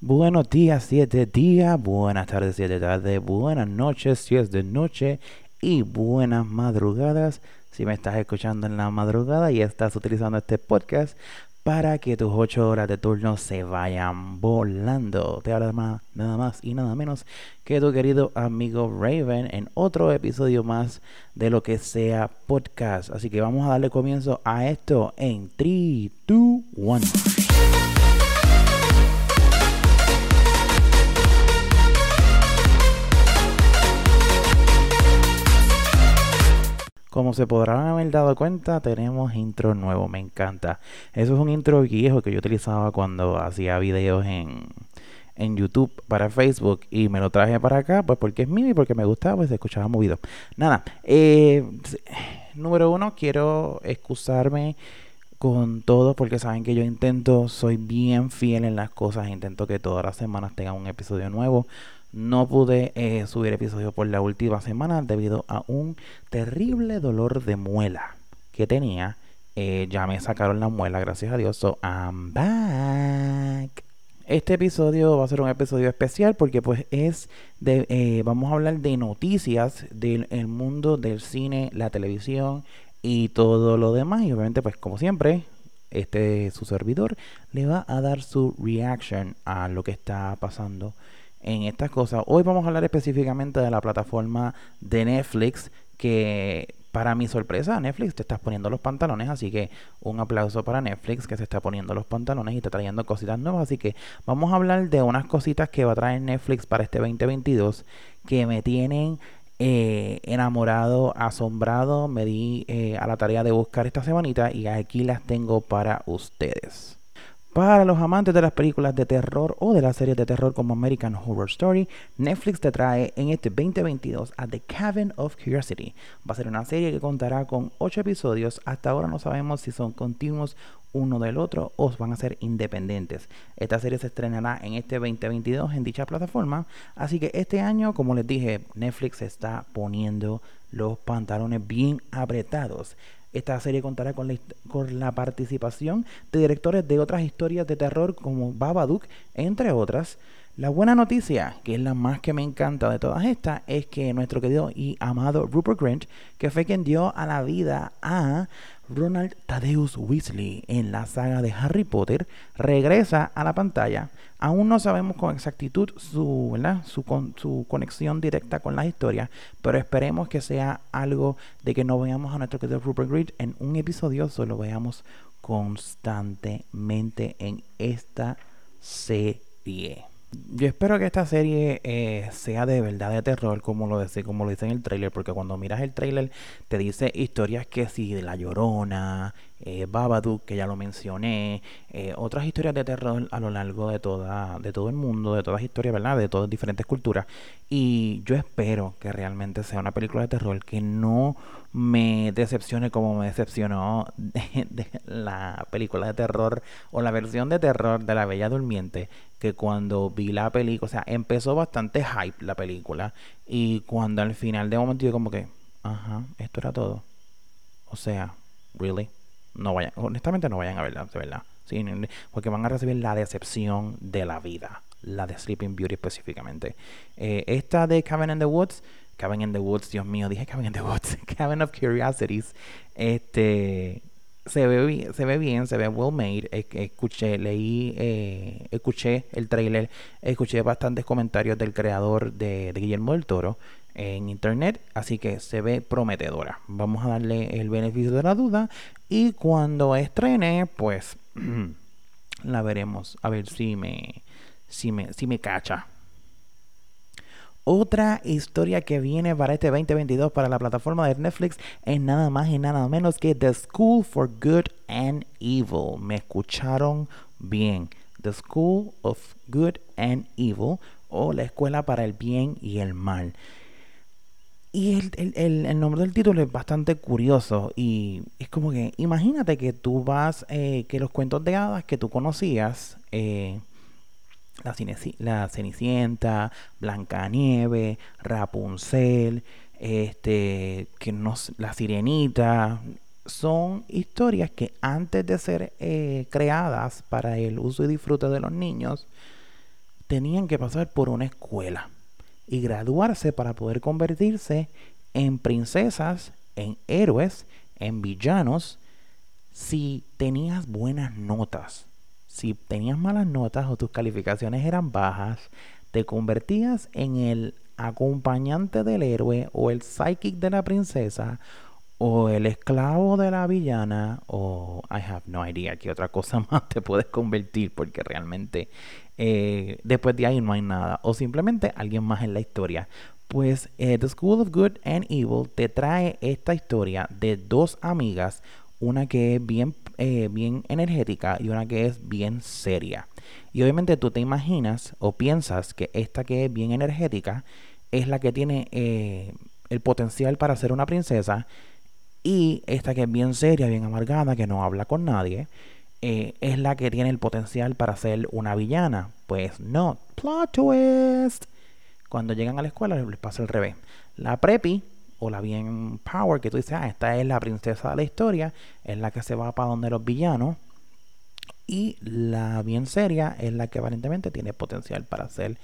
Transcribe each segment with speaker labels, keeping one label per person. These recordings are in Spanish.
Speaker 1: Buenos días si es de día, buenas tardes si es de tarde, buenas noches si es de noche y buenas madrugadas si me estás escuchando en la madrugada y estás utilizando este podcast para que tus ocho horas de turno se vayan volando. Te habla nada más y nada menos que tu querido amigo Raven en otro episodio más de lo que sea podcast. Así que vamos a darle comienzo a esto en 3, 2, 1. Se podrán haber dado cuenta, tenemos intro nuevo, me encanta. Eso es un intro viejo que yo utilizaba cuando hacía videos en, en YouTube para Facebook y me lo traje para acá, pues porque es mío y porque me gustaba, pues se escuchaba movido. Nada, eh, número uno, quiero excusarme con todo porque saben que yo intento, soy bien fiel en las cosas, intento que todas las semanas tengan un episodio nuevo. No pude eh, subir episodio por la última semana debido a un terrible dolor de muela que tenía. Eh, ya me sacaron la muela, gracias a Dios. So I'm back. Este episodio va a ser un episodio especial porque pues es de eh, vamos a hablar de noticias del mundo del cine, la televisión y todo lo demás. Y obviamente pues como siempre este su servidor le va a dar su reaction a lo que está pasando en estas cosas. Hoy vamos a hablar específicamente de la plataforma de Netflix que para mi sorpresa Netflix te estás poniendo los pantalones, así que un aplauso para Netflix que se está poniendo los pantalones y está trayendo cositas nuevas, así que vamos a hablar de unas cositas que va a traer Netflix para este 2022 que me tienen eh, enamorado, asombrado, me di eh, a la tarea de buscar esta semanita y aquí las tengo para ustedes. Para los amantes de las películas de terror o de las series de terror como American Horror Story, Netflix te trae en este 2022 a The Cabin of Curiosity. Va a ser una serie que contará con 8 episodios. Hasta ahora no sabemos si son continuos uno del otro o van a ser independientes. Esta serie se estrenará en este 2022 en dicha plataforma. Así que este año, como les dije, Netflix está poniendo los pantalones bien apretados. Esta serie contará con la, con la participación de directores de otras historias de terror como Babadook, entre otras. La buena noticia, que es la más que me encanta de todas estas, es que nuestro querido y amado Rupert Grint, que fue quien dio a la vida a Ronald Thaddeus Weasley en la saga de Harry Potter, regresa a la pantalla. Aún no sabemos con exactitud su, su, su conexión directa con la historia, pero esperemos que sea algo de que no veamos a nuestro querido Rupert Grint en un episodio, solo veamos constantemente en esta serie yo espero que esta serie eh, sea de verdad de terror, como lo, dice, como lo dice en el trailer, porque cuando miras el trailer te dice historias que sí, de La Llorona, eh, Babadook, que ya lo mencioné, eh, otras historias de terror a lo largo de, toda, de todo el mundo, de todas historias, ¿verdad? De todas diferentes culturas. Y yo espero que realmente sea una película de terror que no me decepcione como me decepcionó de, la película de terror o la versión de terror de La Bella Durmiente, que cuando vi la película, o sea, empezó bastante hype la película y cuando al final de momento yo como que, ajá, esto era todo. O sea, really no vayan, honestamente no vayan a verla, de verdad. Porque van a recibir la decepción de la vida, la de Sleeping Beauty específicamente. Eh, esta de Cabin in the Woods, Cabin in the Woods, Dios mío, dije Cabin in the Woods, Cabin of Curiosities, este se ve, se ve bien, se ve well made. Escuché, leí, eh, escuché el trailer, escuché bastantes comentarios del creador de Guillermo del Toro en internet, así que se ve prometedora. Vamos a darle el beneficio de la duda y cuando estrene, pues la veremos a ver si me si me si me cacha. Otra historia que viene para este 2022 para la plataforma de Netflix es nada más y nada menos que The School for Good and Evil. Me escucharon bien. The School of Good and Evil o la escuela para el bien y el mal. Y el, nombre del título es bastante curioso y es como que imagínate que tú vas, eh, que los cuentos de hadas que tú conocías, eh, la, la Cenicienta, Blancanieve, Rapunzel, este, que no, la Sirenita, son historias que antes de ser eh, creadas para el uso y disfrute de los niños, tenían que pasar por una escuela y graduarse para poder convertirse en princesas, en héroes, en villanos, si tenías buenas notas. Si tenías malas notas o tus calificaciones eran bajas, te convertías en el acompañante del héroe o el psychic de la princesa o el esclavo de la villana o I have no idea qué otra cosa más te puedes convertir porque realmente eh, después de ahí no hay nada. O simplemente alguien más en la historia. Pues eh, The School of Good and Evil te trae esta historia de dos amigas una que es bien, eh, bien energética y una que es bien seria. Y obviamente tú te imaginas o piensas que esta que es bien energética es la que tiene el potencial para ser una princesa y esta que es bien seria, bien amargada, que no habla con nadie, eh, es la que tiene el potencial para ser una villana. Pues no, plot twist. Cuando llegan a la escuela les pasa el revés. La preppy o la bien power que tú dices, ah, esta es la princesa de la historia, es la que se va para donde los villanos. Y la bien seria es la que aparentemente tiene potencial para ser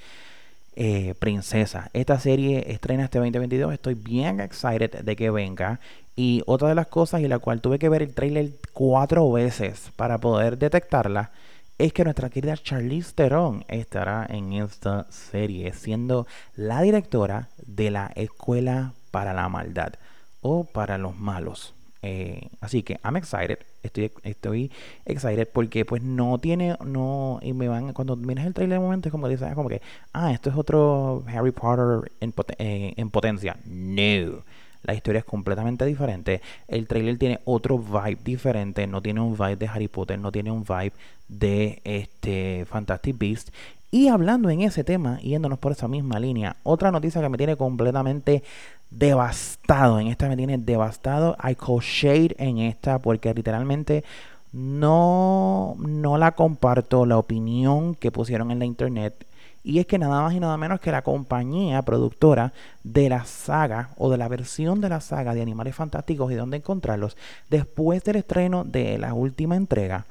Speaker 1: eh, princesa. Esta serie estrena este 2022. Estoy bien excited de que venga. Y otra de las cosas y la cual tuve que ver el trailer cuatro veces para poder detectarla es que nuestra querida Charlize Theron estará en esta serie siendo la directora de la Escuela para la Maldad o para los malos. Eh, así que I'm excited, estoy, estoy excited porque pues no tiene, no, y me van, cuando miras el trailer de momento es como dices, ah, como que, ah, esto es otro Harry Potter en, eh, en potencia. No. La historia es completamente diferente. El trailer tiene otro vibe diferente. No tiene un vibe de Harry Potter, no tiene un vibe de este Fantastic Beast. Y hablando en ese tema, yéndonos por esa misma línea, otra noticia que me tiene completamente devastado. En esta me tiene devastado. I call shade en esta porque literalmente no, no la comparto. La opinión que pusieron en la internet y es que nada más y nada menos que la compañía productora de la saga o de la versión de la saga de Animales Fantásticos y dónde encontrarlos, después del estreno de la última entrega,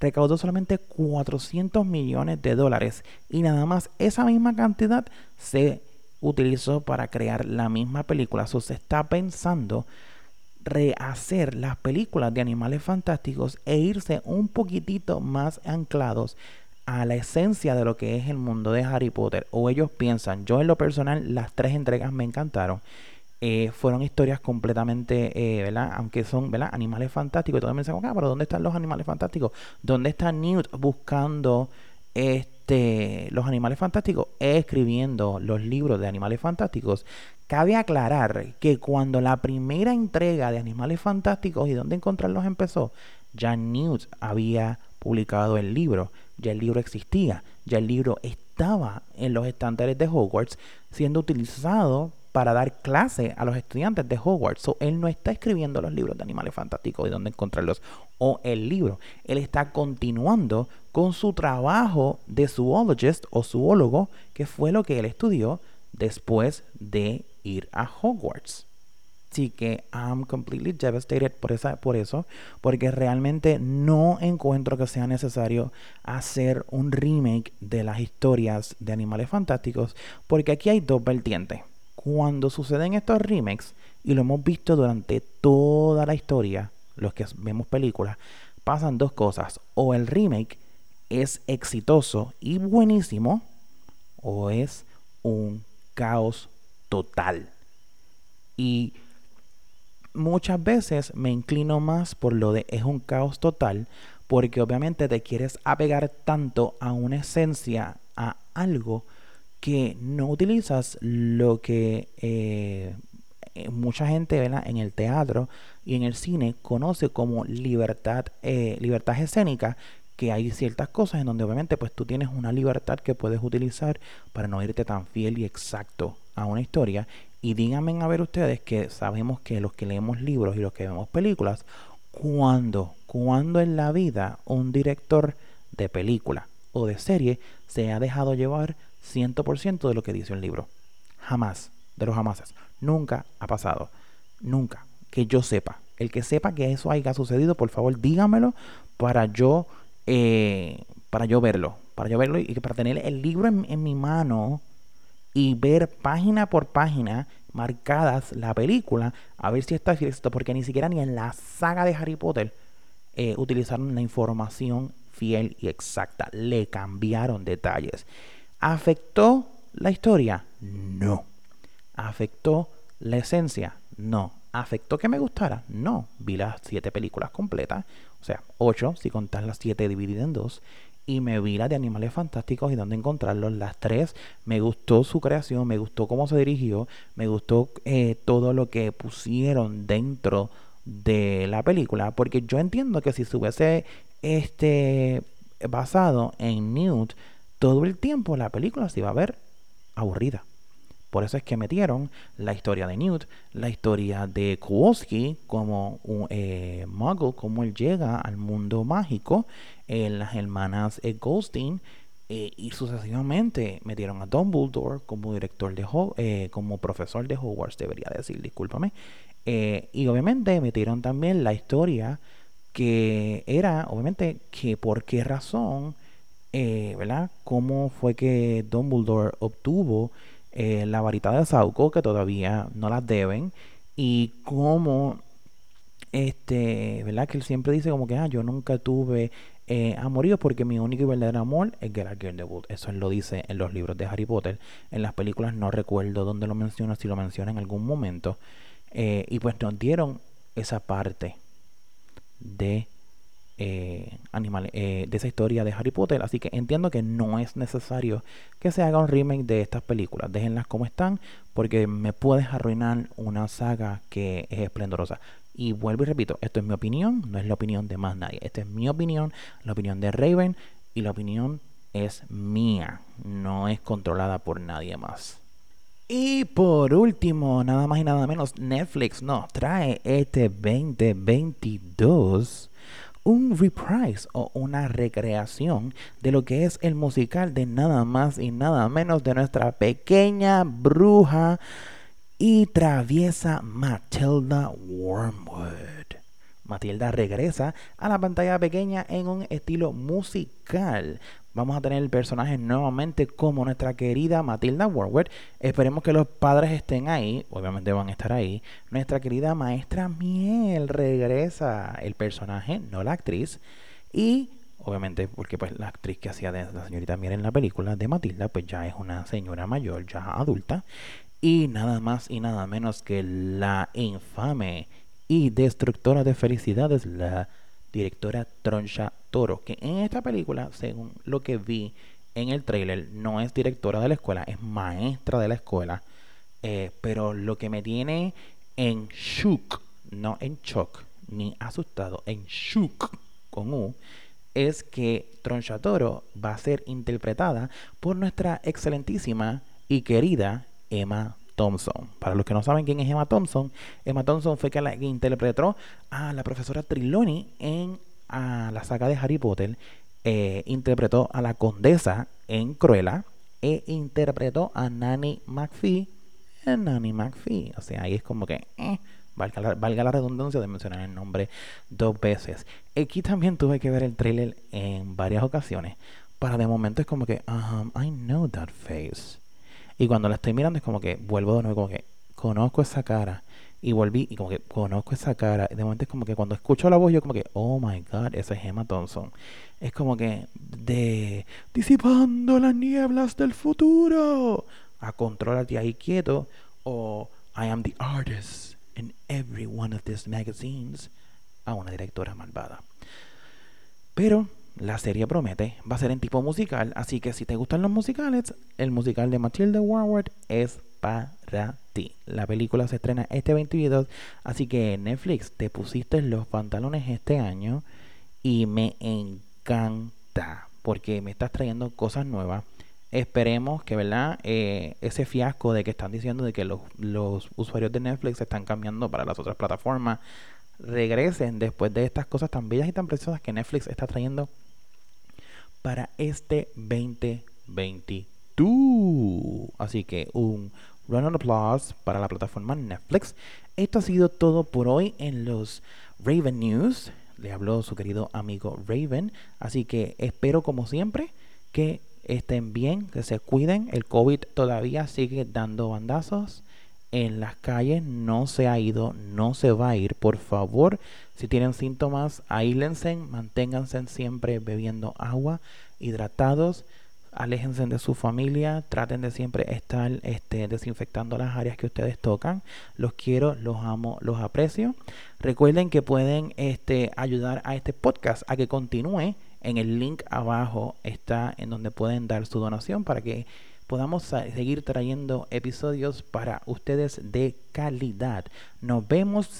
Speaker 1: recaudó solamente 400 millones de dólares y nada más esa misma cantidad se utilizó para crear la misma película. So, se está pensando rehacer las películas de animales fantásticos e irse un poquitito más anclados a la esencia de lo que es el mundo de Harry Potter. O ellos piensan, yo en lo personal, las tres entregas me encantaron. Eh, fueron historias completamente, eh, ¿verdad? Aunque son, ¿verdad? Animales fantásticos. Y todos me dicen, ah, pero ¿dónde están los animales fantásticos? ¿Dónde está Newt buscando este, los animales fantásticos? Escribiendo los libros de animales fantásticos. Cabe aclarar que cuando la primera entrega de animales fantásticos y dónde encontrarlos empezó, ya Newt había publicado el libro ya el libro existía, ya el libro estaba en los estándares de Hogwarts siendo utilizado para dar clase a los estudiantes de Hogwarts. So, él no está escribiendo los libros de animales fantásticos y dónde encontrarlos o el libro. Él está continuando con su trabajo de zoologist o zoólogo, que fue lo que él estudió después de ir a Hogwarts. Así que I'm completely devastated por, esa, por eso, porque realmente no encuentro que sea necesario hacer un remake de las historias de Animales Fantásticos, porque aquí hay dos vertientes. Cuando suceden estos remakes, y lo hemos visto durante toda la historia, los que vemos películas, pasan dos cosas. O el remake es exitoso y buenísimo, o es un caos total. Y muchas veces me inclino más por lo de es un caos total, porque obviamente te quieres apegar tanto a una esencia, a algo, que no utilizas lo que eh, eh, mucha gente en el teatro y en el cine conoce como libertad, eh, libertad escénica, que hay ciertas cosas en donde obviamente pues tú tienes una libertad que puedes utilizar para no irte tan fiel y exacto a una historia. Y díganme a ver ustedes que sabemos que los que leemos libros y los que vemos películas, cuando, cuando en la vida un director de película o de serie se ha dejado llevar 100% de lo que dice un libro. Jamás, de los jamases. Nunca ha pasado. Nunca. Que yo sepa. El que sepa que eso haya sucedido, por favor dígamelo para yo, eh, para yo verlo para yo verlo y para tener el libro en, en mi mano y ver página por página marcadas la película, a ver si está cierto, porque ni siquiera ni en la saga de Harry Potter eh, utilizaron la información fiel y exacta, le cambiaron detalles. ¿Afectó la historia? No. ¿Afectó la esencia? No. ¿Afectó que me gustara? No. Vi las siete películas completas, o sea, ocho si contar las siete divididas en dos y me vi la de Animales Fantásticos y dónde encontrarlos. Las tres, me gustó su creación, me gustó cómo se dirigió, me gustó eh, todo lo que pusieron dentro de la película, porque yo entiendo que si se hubiese este, basado en Newt todo el tiempo, la película se iba a ver aburrida. Por eso es que metieron la historia de Newt, la historia de Kowalski como un eh, muggle, cómo él llega al mundo mágico, eh, las hermanas eh, Goldstein, y sucesivamente metieron a Dumbledore como director de como profesor de Hogwarts, debería decir, discúlpame. y obviamente metieron también la historia que era, obviamente, que por qué razón, ¿verdad? ¿Cómo fue que Dumbledore obtuvo eh, la varita de Sauco, que todavía no las deben, y como este, ¿verdad? Que él siempre dice como que, ah, yo nunca tuve eh, porque mi único y verdadero amor es Geralt Grindelwald. Eso lo dice en los libros de Harry Potter. En las películas no recuerdo dónde lo menciona, si lo menciona en algún momento. Eh, y pues nos dieron esa parte de eh, eh, de esa historia de Harry Potter. Así que entiendo que no es necesario que se haga un remake de estas películas. Déjenlas como están porque me puedes arruinar una saga que es esplendorosa. Y vuelvo y repito, esto es mi opinión, no es la opinión de más nadie. Esta es mi opinión, la opinión de Raven y la opinión es mía, no es controlada por nadie más. Y por último, nada más y nada menos, Netflix nos trae este 2022 un reprise o una recreación de lo que es el musical de nada más y nada menos de nuestra pequeña bruja y traviesa Matilda Wormwood. Matilda regresa a la pantalla pequeña en un estilo musical. Vamos a tener el personaje nuevamente como nuestra querida Matilda Wormwood. Esperemos que los padres estén ahí, obviamente van a estar ahí. Nuestra querida maestra Miel regresa, el personaje, no la actriz. Y obviamente porque pues la actriz que hacía de la señorita Miel en la película de Matilda pues ya es una señora mayor, ya adulta. Y nada más y nada menos que la infame y destructora de felicidades, la directora Troncha Toro, que en esta película, según lo que vi en el trailer, no es directora de la escuela, es maestra de la escuela. Eh, pero lo que me tiene en shock, no en shock, ni asustado, en shock con U, es que Troncha Toro va a ser interpretada por nuestra excelentísima y querida Emma Thompson. Para los que no saben quién es Emma Thompson, Emma Thompson fue que la que interpretó a la profesora Trelawney en la saga de Harry Potter, eh, interpretó a la condesa en Cruella e interpretó a Nanny McPhee en Nanny McPhee. O sea, ahí es como que, eh, valga, la, redundancia de mencionar el nombre dos veces. Aquí también tuve que ver el trailer en varias ocasiones. Para de momento es como que, I know that face. Y cuando la estoy mirando es como que vuelvo de nuevo, como que conozco esa cara. Y volví y como que conozco esa cara. De momento es como que cuando escucho la voz yo como que, oh my god, ese es Emma Thompson. Es como que de disipando las nieblas del futuro. A controlarte ahí quieto. O I am the artist in every one of these magazines. A una directora malvada. Pero la serie promete, va a ser en tipo musical, así que si te gustan los musicales, el musical de Matilda Warward es para ti. La película se estrena este 22, así que Netflix, te pusiste los pantalones este año y me encanta porque me estás trayendo cosas nuevas. Esperemos que, ¿verdad? Eh, ese fiasco de que están diciendo de que los, los usuarios de Netflix están cambiando para las otras plataformas regresen después de estas cosas tan bellas y tan preciosas que Netflix está trayendo para este 2022. Así que un run of applause para la plataforma Netflix. Esto ha sido todo por hoy en los Raven News. Le habló su querido amigo Raven. Así que espero como siempre que estén bien, que se cuiden. El COVID todavía sigue dando bandazos en las calles, no se ha ido, no se va a ir. Por favor, si tienen síntomas, aílense, manténganse siempre bebiendo agua, hidratados aléjense de su familia, traten de siempre estar este, desinfectando las áreas que ustedes tocan. Los quiero, los amo, los aprecio. Recuerden que pueden este, ayudar a este podcast a que continúe. En el link abajo está en donde pueden dar su donación para que podamos seguir trayendo episodios para ustedes de calidad. Nos vemos,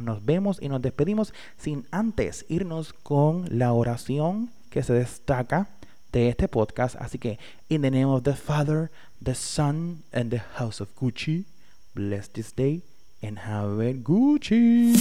Speaker 1: nos vemos y nos despedimos sin antes irnos con la oración que se destaca de este podcast. Así que, in the name of the Father, the Son, and the House of Gucci, bless this day and have it Gucci.